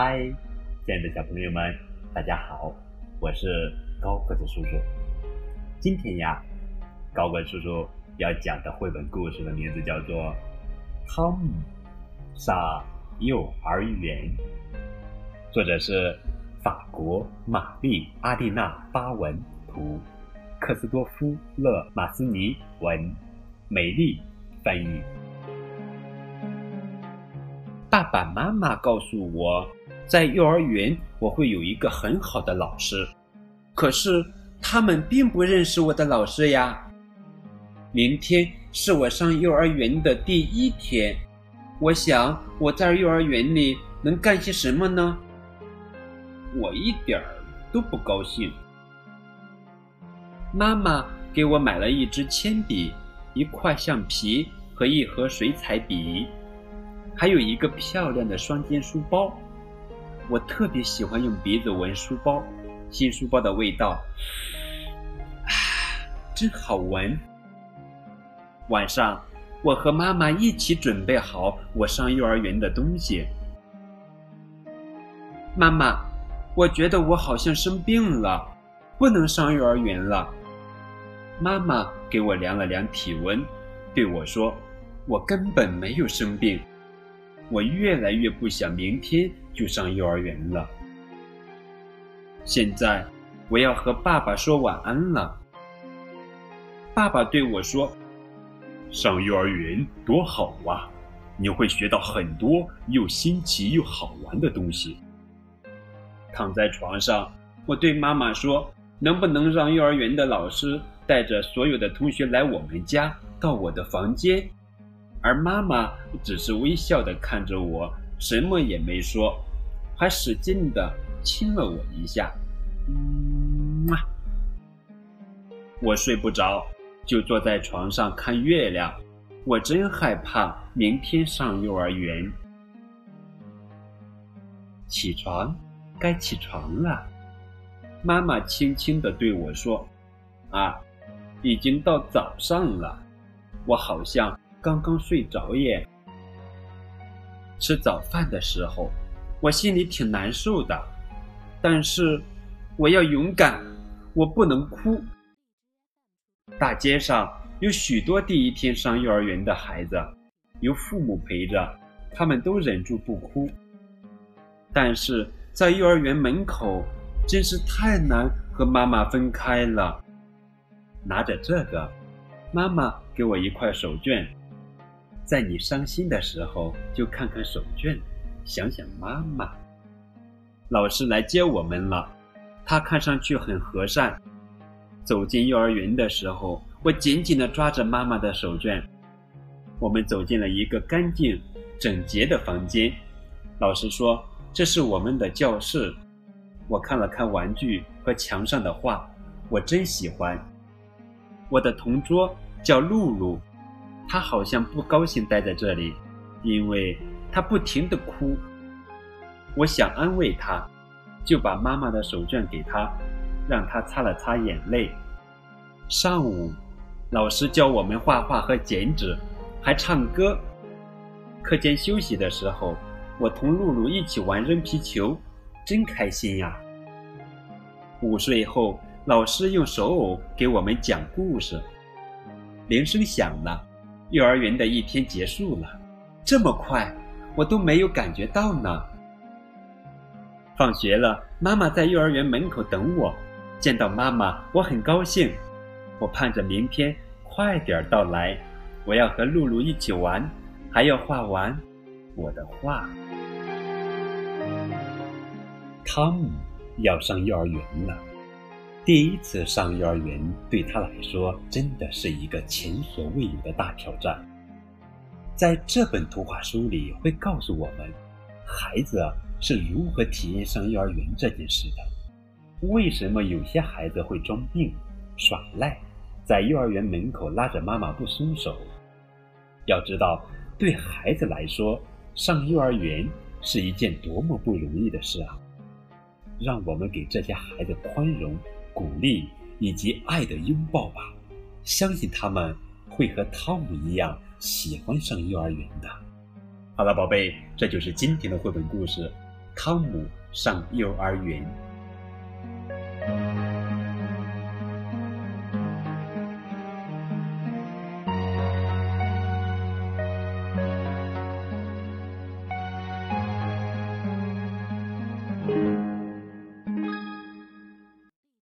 嗨，亲爱的小朋友们，大家好，我是高个子叔叔。今天呀，高个子叔叔要讲的绘本故事的名字叫做《汤姆上幼儿园》，作者是法国玛丽阿蒂娜巴文图，克斯多夫勒马斯尼文，美丽翻译。爸爸妈妈告诉我，在幼儿园我会有一个很好的老师，可是他们并不认识我的老师呀。明天是我上幼儿园的第一天，我想我在幼儿园里能干些什么呢？我一点儿都不高兴。妈妈给我买了一支铅笔、一块橡皮和一盒水彩笔。还有一个漂亮的双肩书包，我特别喜欢用鼻子闻书包，新书包的味道，啊，真好闻。晚上，我和妈妈一起准备好我上幼儿园的东西。妈妈，我觉得我好像生病了，不能上幼儿园了。妈妈给我量了量体温，对我说：“我根本没有生病。”我越来越不想明天就上幼儿园了。现在我要和爸爸说晚安了。爸爸对我说：“上幼儿园多好啊，你会学到很多又新奇又好玩的东西。”躺在床上，我对妈妈说：“能不能让幼儿园的老师带着所有的同学来我们家，到我的房间？”而妈妈只是微笑的看着我，什么也没说，还使劲的亲了我一下。我睡不着，就坐在床上看月亮。我真害怕明天上幼儿园。起床，该起床了。妈妈轻轻的对我说：“啊，已经到早上了。”我好像。刚刚睡着耶。吃早饭的时候，我心里挺难受的，但是我要勇敢，我不能哭。大街上有许多第一天上幼儿园的孩子，有父母陪着，他们都忍住不哭。但是在幼儿园门口，真是太难和妈妈分开了。拿着这个，妈妈给我一块手绢。在你伤心的时候，就看看手绢，想想妈妈。老师来接我们了，他看上去很和善。走进幼儿园的时候，我紧紧地抓着妈妈的手绢。我们走进了一个干净、整洁的房间。老师说：“这是我们的教室。”我看了看玩具和墙上的画，我真喜欢。我的同桌叫露露。他好像不高兴待在这里，因为他不停地哭。我想安慰他，就把妈妈的手绢给他，让他擦了擦眼泪。上午，老师教我们画画和剪纸，还唱歌。课间休息的时候，我同露露一起玩扔皮球，真开心呀。午睡后，老师用手偶给我们讲故事。铃声响了。幼儿园的一天结束了，这么快，我都没有感觉到呢。放学了，妈妈在幼儿园门口等我，见到妈妈，我很高兴。我盼着明天快点到来，我要和露露一起玩，还要画完我的画。汤姆要上幼儿园了。第一次上幼儿园对他来说真的是一个前所未有的大挑战。在这本图画书里会告诉我们，孩子是如何体验上幼儿园这件事的。为什么有些孩子会装病、耍赖，在幼儿园门口拉着妈妈不松手？要知道，对孩子来说，上幼儿园是一件多么不容易的事啊！让我们给这些孩子宽容。鼓励以及爱的拥抱吧，相信他们会和汤姆一样喜欢上幼儿园的。好了，宝贝，这就是今天的绘本故事《汤姆上幼儿园。